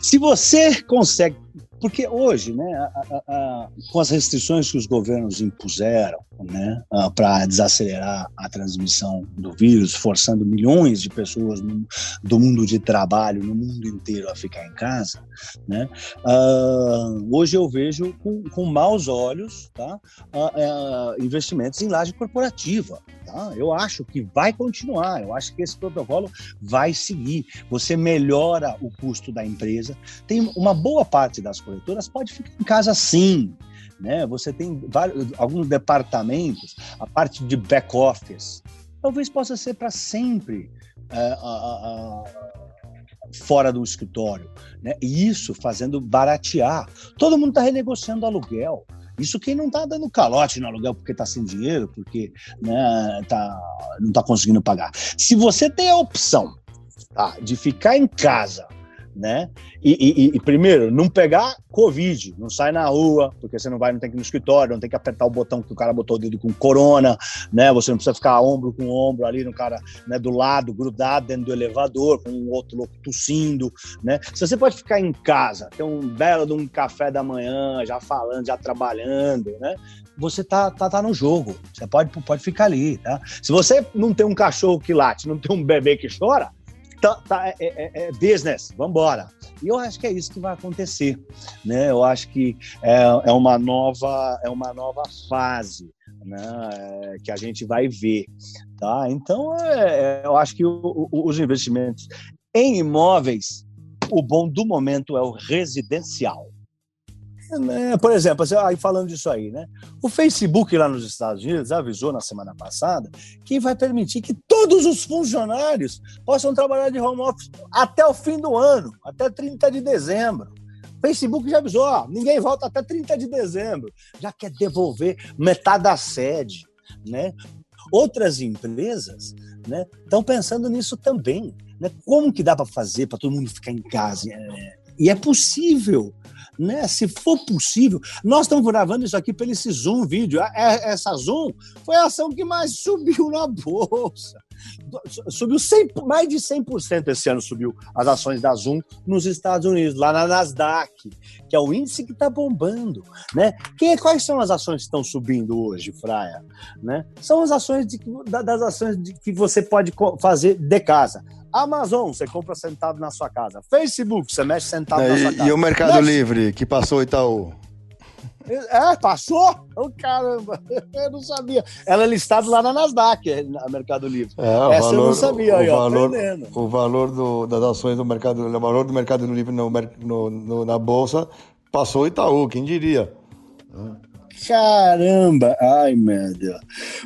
se você consegue porque hoje, né, a, a, a, com as restrições que os governos impuseram né, para desacelerar a transmissão do vírus, forçando milhões de pessoas no, do mundo de trabalho, no mundo inteiro, a ficar em casa, né, uh, hoje eu vejo com, com maus olhos tá, uh, uh, investimentos em laje corporativa. Tá? Eu acho que vai continuar, eu acho que esse protocolo vai seguir. Você melhora o custo da empresa. Tem uma boa parte das corretoras pode ficar em casa sim. Né? Você tem vários, alguns departamentos, a parte de back office, talvez possa ser para sempre uh, fora do escritório. Né? E isso fazendo baratear. Todo mundo está renegociando aluguel. Isso quem não está dando calote no aluguel porque está sem dinheiro, porque né, tá, não está conseguindo pagar. Se você tem a opção tá, de ficar em casa né? E, e, e, primeiro, não pegar Covid, não sai na rua, porque você não vai, não tem que ir no escritório, não tem que apertar o botão que o cara botou o dedo com corona, né? Você não precisa ficar ombro com ombro ali no cara, né, do lado, grudado dentro do elevador, com um outro louco tossindo, né? Se você pode ficar em casa, ter um belo de um café da manhã, já falando, já trabalhando, né? Você tá, tá, tá no jogo. Você pode, pode ficar ali, tá? Se você não tem um cachorro que late, não tem um bebê que chora, tá, tá, é, é, é business, vamos embora. E eu acho que é isso que vai acontecer, né? Eu acho que é, é uma nova é uma nova fase, né? É, que a gente vai ver, tá? Então, é, é, eu acho que o, o, os investimentos em imóveis, o bom do momento é o residencial. Né? Por exemplo, aí falando disso aí, né? O Facebook lá nos Estados Unidos avisou na semana passada que vai permitir que todos os funcionários possam trabalhar de home office até o fim do ano, até 30 de dezembro. O Facebook já avisou, ó, ninguém volta até 30 de dezembro. Já quer devolver metade da sede, né? Outras empresas né, estão pensando nisso também. Né? Como que dá para fazer para todo mundo ficar em casa? É, e é possível né? Se for possível, nós estamos gravando isso aqui pelo esse Zoom vídeo. É, essa Zoom foi a ação que mais subiu na bolsa. Subiu 100, mais de 100% esse ano subiu as ações da Zoom nos Estados Unidos, lá na Nasdaq, que é o índice que está bombando, né? Que, quais são as ações que estão subindo hoje, Fraia? Né? São as ações de, das ações de, que você pode fazer de casa. Amazon, você compra sentado na sua casa. Facebook, você mexe sentado é, na sua casa. E o Mercado mexe... Livre, que passou o Itaú? É, passou? Oh, caramba, eu não sabia. Ela é listada lá na Nasdaq, na Mercado Livre. É, Essa valor, eu não sabia, o aí, valor, ó, O valor do, das ações do Mercado o valor do Mercado Livre no, no, no, na Bolsa passou o Itaú, quem diria? Caramba, ai meu Deus.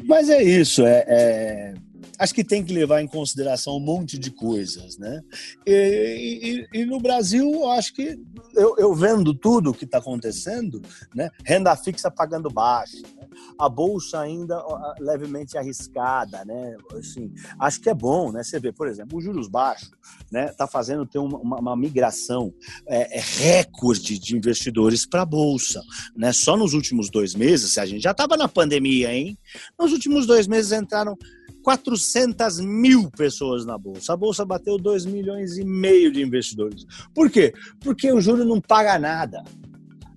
Mas é isso, é... é acho que tem que levar em consideração um monte de coisas, né? E, e, e no Brasil, acho que eu, eu vendo tudo o que está acontecendo, né? Renda fixa pagando baixo, né? a bolsa ainda levemente arriscada, né? Assim, acho que é bom, né? Você vê, por exemplo, os juros baixos, né? Tá fazendo ter uma, uma, uma migração é, é recorde de investidores para a bolsa, né? Só nos últimos dois meses, a gente já estava na pandemia, hein? Nos últimos dois meses entraram 400 mil pessoas na Bolsa. A Bolsa bateu 2 milhões e meio de investidores. Por quê? Porque o juro não paga nada.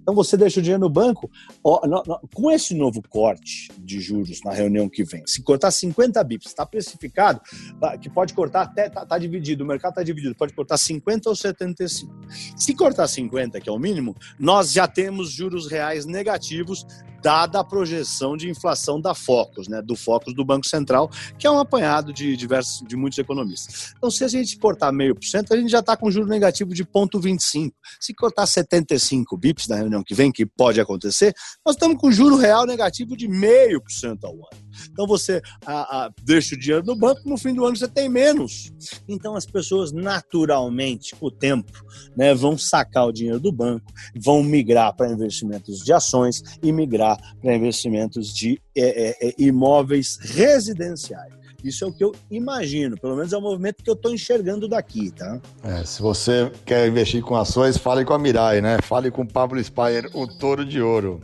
Então você deixa o dinheiro no banco. Ó, no, no, com esse novo corte de juros na reunião que vem, se cortar 50 bips, está precificado, tá, que pode cortar até, está tá dividido, o mercado está dividido, pode cortar 50 ou 75. Se cortar 50, que é o mínimo, nós já temos juros reais negativos dada a projeção de inflação da Focus, né, do Focus do Banco Central, que é um apanhado de diversos, de muitos economistas. Então, se a gente cortar meio por cento, a gente já está com juro negativo de 0,25. Se cortar 75 bips na reunião que vem, que pode acontecer, nós estamos com juro real negativo de meio por cento ao ano. Então você a, a, deixa o dinheiro no banco, no fim do ano você tem menos. Então as pessoas naturalmente, com o tempo, né, vão sacar o dinheiro do banco, vão migrar para investimentos de ações e migrar para investimentos de é, é, é, imóveis residenciais. Isso é o que eu imagino, pelo menos é o movimento que eu estou enxergando daqui, tá? É, se você quer investir com ações, fale com a Mirai, né? Fale com o Pablo Spire, o touro de ouro.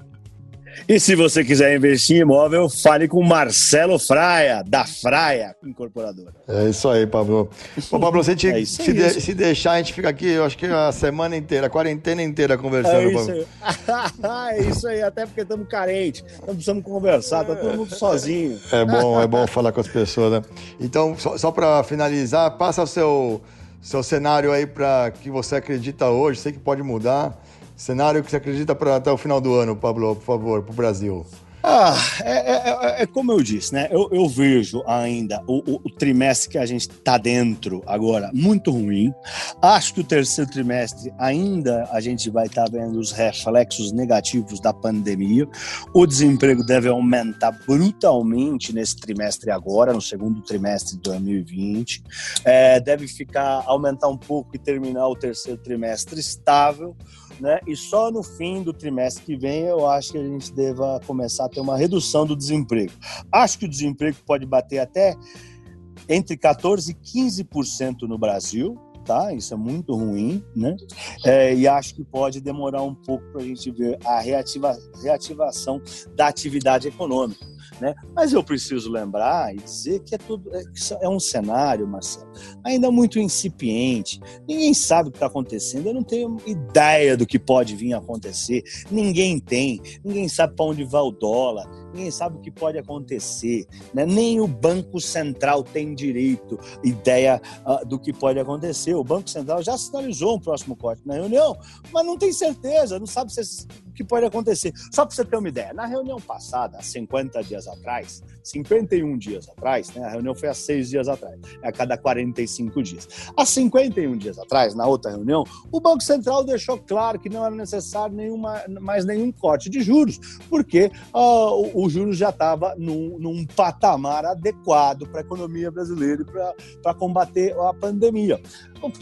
E se você quiser investir em imóvel, fale com Marcelo Fraia, da Fraia Incorporadora. É isso aí, Pablo. Ô, Pablo, se, te, é se, de, se, deixar, a gente fica aqui, eu acho que a semana inteira, a quarentena inteira conversando. É isso, aí. é isso aí, até porque estamos carentes, estamos precisando conversar, tá todo mundo sozinho. É bom, é bom falar com as pessoas, né? Então, só, só para finalizar, passa o seu, seu cenário aí para que você acredita hoje, sei que pode mudar Cenário que você acredita para até o final do ano, Pablo, por favor, para o Brasil. Ah, é, é, é, é, como eu disse, né? Eu, eu vejo ainda o, o, o, trimestre que a gente está dentro agora muito ruim. Acho que o terceiro trimestre ainda a gente vai estar tá vendo os reflexos negativos da pandemia. O desemprego deve aumentar brutalmente nesse trimestre agora, no segundo trimestre de 2020. É, deve ficar aumentar um pouco e terminar o terceiro trimestre estável né? E só no fim do trimestre que vem eu acho que a gente deva começar a ter uma redução do desemprego. Acho que o desemprego pode bater até entre 14% e 15% no Brasil, tá? Isso é muito ruim, né? É, e acho que pode demorar um pouco para a gente ver a reativa, reativação da atividade econômica. Né? Mas eu preciso lembrar e dizer que é tudo é, é um cenário, Marcelo, ainda muito incipiente. Ninguém sabe o que está acontecendo. Eu não tenho ideia do que pode vir a acontecer. Ninguém tem. Ninguém sabe para onde vai o dólar. Ninguém sabe o que pode acontecer. Né? Nem o Banco Central tem direito, ideia uh, do que pode acontecer. O Banco Central já sinalizou um próximo corte na reunião, mas não tem certeza, não sabe se, que pode acontecer. Só para você ter uma ideia, na reunião passada, há 50 dias atrás, 51 dias atrás, né? a reunião foi há seis dias atrás, é a cada 45 dias. Há 51 dias atrás, na outra reunião, o Banco Central deixou claro que não era necessário nenhuma, mais nenhum corte de juros, porque uh, o, o juros já estava num, num, patamar adequado para a economia brasileira e para combater a pandemia.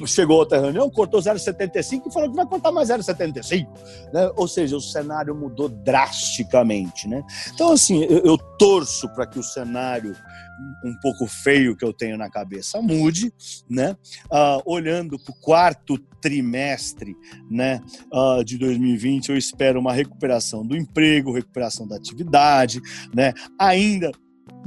Chegou outra reunião, cortou 0,75 e falou que vai cortar mais 0,75. Né? Ou seja, o cenário mudou drasticamente. Né? Então, assim, eu, eu torço para que o cenário um pouco feio que eu tenho na cabeça mude, né? Uh, olhando para o quarto trimestre, né, uh, de 2020, eu espero uma recuperação do emprego, recuperação da atividade, né? Ainda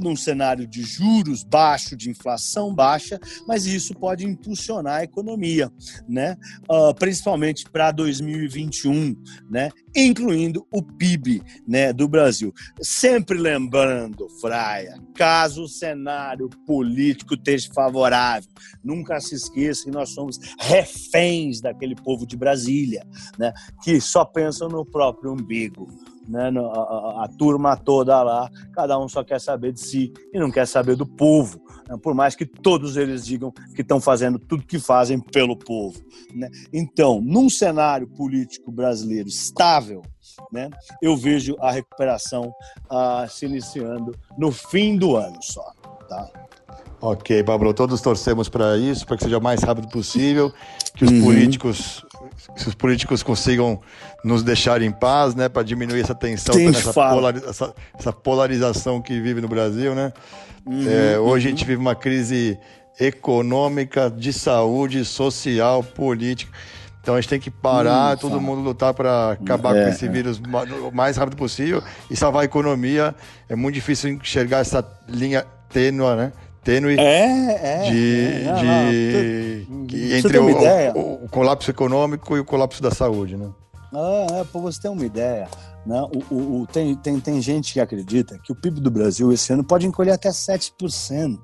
num cenário de juros baixo, de inflação baixa, mas isso pode impulsionar a economia, né? Uh, principalmente para 2021, né? Incluindo o PIB, né, do Brasil. Sempre lembrando, Fraia, caso o cenário político esteja favorável, nunca se esqueça que nós somos reféns daquele povo de Brasília, né? Que só pensa no próprio umbigo né, a, a, a, turma toda lá, cada um só quer saber de si e não quer saber do povo, né, por mais que todos eles digam que estão fazendo tudo que fazem pelo povo. Né? Então, num cenário político brasileiro estável, né, eu vejo a recuperação ah, se iniciando no fim do ano só. Tá? Ok, Pablo, todos torcemos para isso, para que seja o mais rápido possível, que os uhum. políticos que os políticos consigam nos deixar em paz, né, para diminuir essa tensão, essa, polariza essa, essa, polarização que vive no Brasil, né? Uhum, é, hoje uhum. a gente vive uma crise econômica, de saúde, social, política. Então a gente tem que parar, todo mundo lutar para acabar é, com esse é. vírus o mais rápido possível e salvar a economia. É muito difícil enxergar essa linha tênua, né? Tênue é, é, de, é, não, de entre o, o, o, colapso econômico e o colapso da saúde, né? Ah, é, para você ter uma ideia, né? O, o, o, tem, tem, tem gente que acredita que o PIB do Brasil esse ano pode encolher até 7%.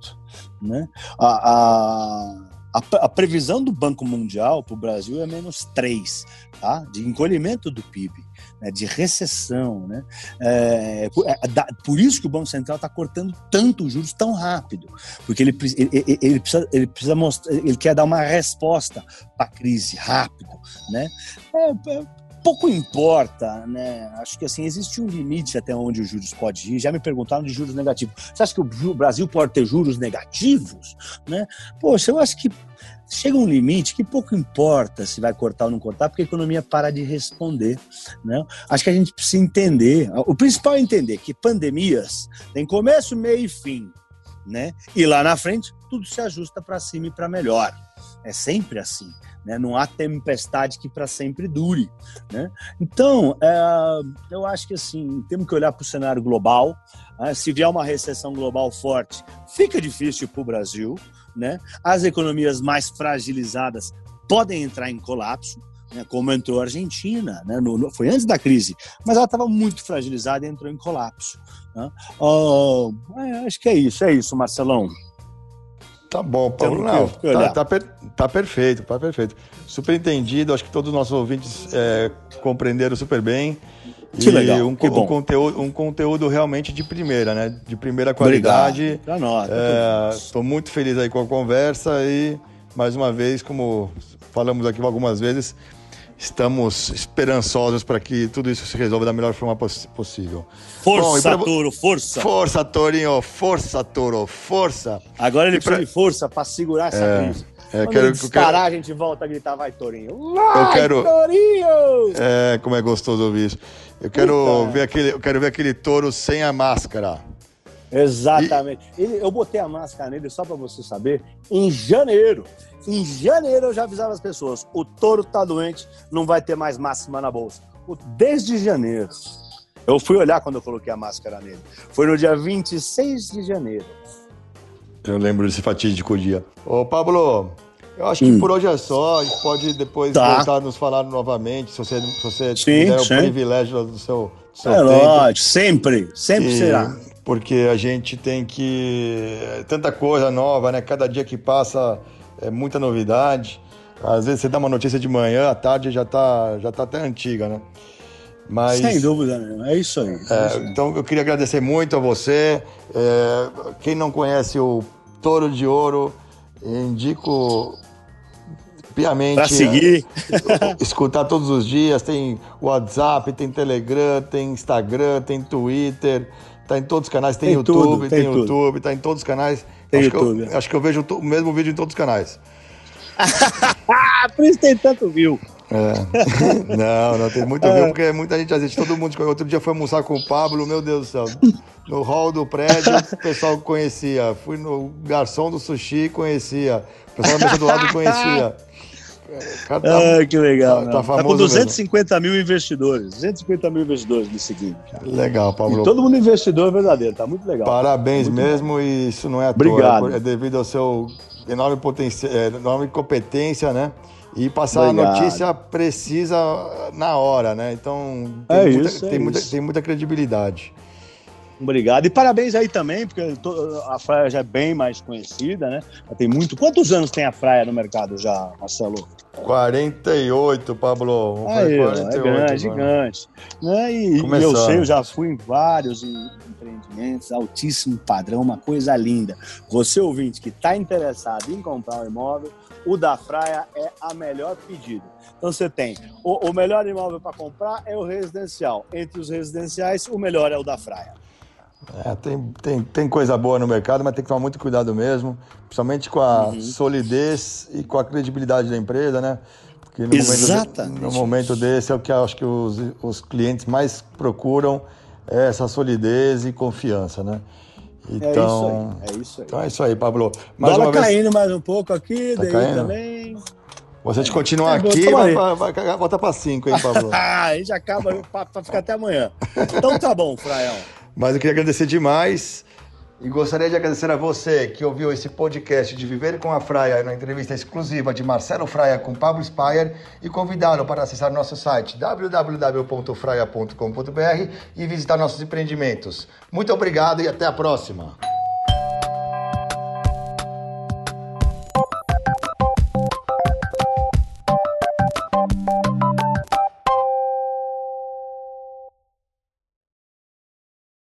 Né? A, a, a, a previsão do Banco Mundial para o Brasil é menos 3%, tá? de encolhimento do PIB né, de recessão. Né? É, por, é, por, isso que o Banco Central está cortando tanto os juros tão rápido, porque ele, ele, ele, precisa, ele precisa mostrar, ele quer dar uma resposta para a crise rápido. Né? É, é, pouco importa, né? Acho que assim existe um limite até onde os juros pode ir. Já me perguntaram de juros negativos. Você acha que o Brasil pode ter juros negativos, né? Poxa, eu acho que chega um limite que pouco importa se vai cortar ou não cortar, porque a economia para de responder. Né? Acho que a gente precisa entender. O principal é entender que pandemias têm começo, meio e fim. Né? E lá na frente, tudo se ajusta para cima e para melhor. É sempre assim. Né? Não há tempestade que para sempre dure. Né? Então, é, eu acho que assim, temos que olhar para o cenário global. Né? Se vier uma recessão global forte, fica difícil para o Brasil né? As economias mais fragilizadas podem entrar em colapso, né? como entrou a Argentina, né? No, no, foi antes da crise, mas ela estava muito fragilizada e entrou em colapso. Né? Oh, é, acho que é isso, é isso, Marcelão. Tá bom, Paulo. Não, tá, tá, per, tá, perfeito, tá perfeito. Super entendido, acho que todos os nossos ouvintes é, compreenderam super bem. Que e legal, um, que um, conteúdo, um conteúdo realmente de primeira, né? De primeira qualidade. Pra nós. Estou é, muito feliz aí com a conversa e, mais uma vez, como falamos aqui algumas vezes, estamos esperançosos para que tudo isso se resolva da melhor forma poss possível. Força, Bom, pra... Toro, força! Força, Torinho, força, Toro, força! Agora ele precisa pra... de força para segurar essa é... crise. É, Quando quero, disparar, quero... a gente volta a gritar, vai, Torinho. Vai, eu quero... Torinho! É, como é gostoso ouvir isso. Eu quero, ver aquele, eu quero ver aquele touro sem a máscara. Exatamente. E... Ele, eu botei a máscara nele, só para você saber, em janeiro. Em janeiro eu já avisava as pessoas: o touro tá doente, não vai ter mais máxima na bolsa. Desde janeiro. Eu fui olhar quando eu coloquei a máscara nele. Foi no dia 26 de janeiro. Eu lembro desse fatídico dia. Ô, Pablo, eu acho que hum. por hoje é só. A gente pode depois tá. voltar a nos falar novamente, se você, se você sim, tiver sim. o privilégio do seu, do seu é tempo. Lógico, sempre, sempre e, será. Porque a gente tem que. Tanta coisa nova, né? Cada dia que passa é muita novidade. Às vezes você dá uma notícia de manhã, à tarde já tá, já tá até antiga, né? Mas, Sem dúvida nenhuma, é isso aí. É, é isso aí. Então eu queria agradecer muito a você. É, quem não conhece o Touro de Ouro, indico piamente. Para seguir. Escutar todos os dias. Tem WhatsApp, tem Telegram, tem Instagram, tem Twitter. Tá em todos os canais, tem, tem YouTube, tudo, tem, tem YouTube, tá em todos os canais. Tem acho, YouTube. Que eu, acho que eu vejo o mesmo vídeo em todos os canais. Por isso tem tanto view. É. Não, não tem muito é. porque muita gente assiste, todo mundo. Outro dia foi almoçar com o Pablo, meu Deus do céu. No hall do prédio, o pessoal conhecia. Fui no garçom do sushi, conhecia. O pessoal da mesa do lado conhecia. Tá, ah, que legal. Tá, tá, tá com 250 mesmo. mil investidores. 250 mil investidores me seguindo. Legal, Pablo. E todo mundo investidor verdadeiro, tá muito legal. Parabéns muito mesmo, e isso não é à Obrigado. toa, é devido ao seu enorme, potência, é, enorme competência, né? e passar Obrigado. a notícia precisa na hora, né? Então tem, é muita, isso, tem, é muita, tem muita credibilidade. Obrigado. E parabéns aí também, porque a Fraia já é bem mais conhecida, né? tem muito. Quantos anos tem a Fraia no mercado já, Marcelo? 48, Pablo. Aí, 48, é grande, gigante. Né? E, e eu sei, eu já fui em vários empreendimentos, altíssimo padrão, uma coisa linda. Você, ouvinte, que está interessado em comprar um imóvel, o da Praia é a melhor pedida. Então você tem o, o melhor imóvel para comprar é o residencial. Entre os residenciais, o melhor é o da Praia. É, tem, tem, tem coisa boa no mercado, mas tem que tomar muito cuidado mesmo, principalmente com a uhum. solidez e com a credibilidade da empresa, né? Porque no Exatamente. Momento, no momento desse é o que eu acho que os, os clientes mais procuram, é essa solidez e confiança, né? Então, é isso aí. É isso aí, então é isso aí Pablo. Mais Bola caindo vez... mais um pouco aqui, tá daí caindo? também. Você de continuar é, aqui, vai, vai, vai, volta para 5, hein, Pablo? a gente acaba para ficar até amanhã. Então tá bom, Fraião. Mas eu queria agradecer demais. E gostaria de agradecer a você que ouviu esse podcast de Viver com a Fraia na entrevista exclusiva de Marcelo Fraia com Pablo Spire e convidá-lo para acessar nosso site www.fraia.com.br e visitar nossos empreendimentos. Muito obrigado e até a próxima!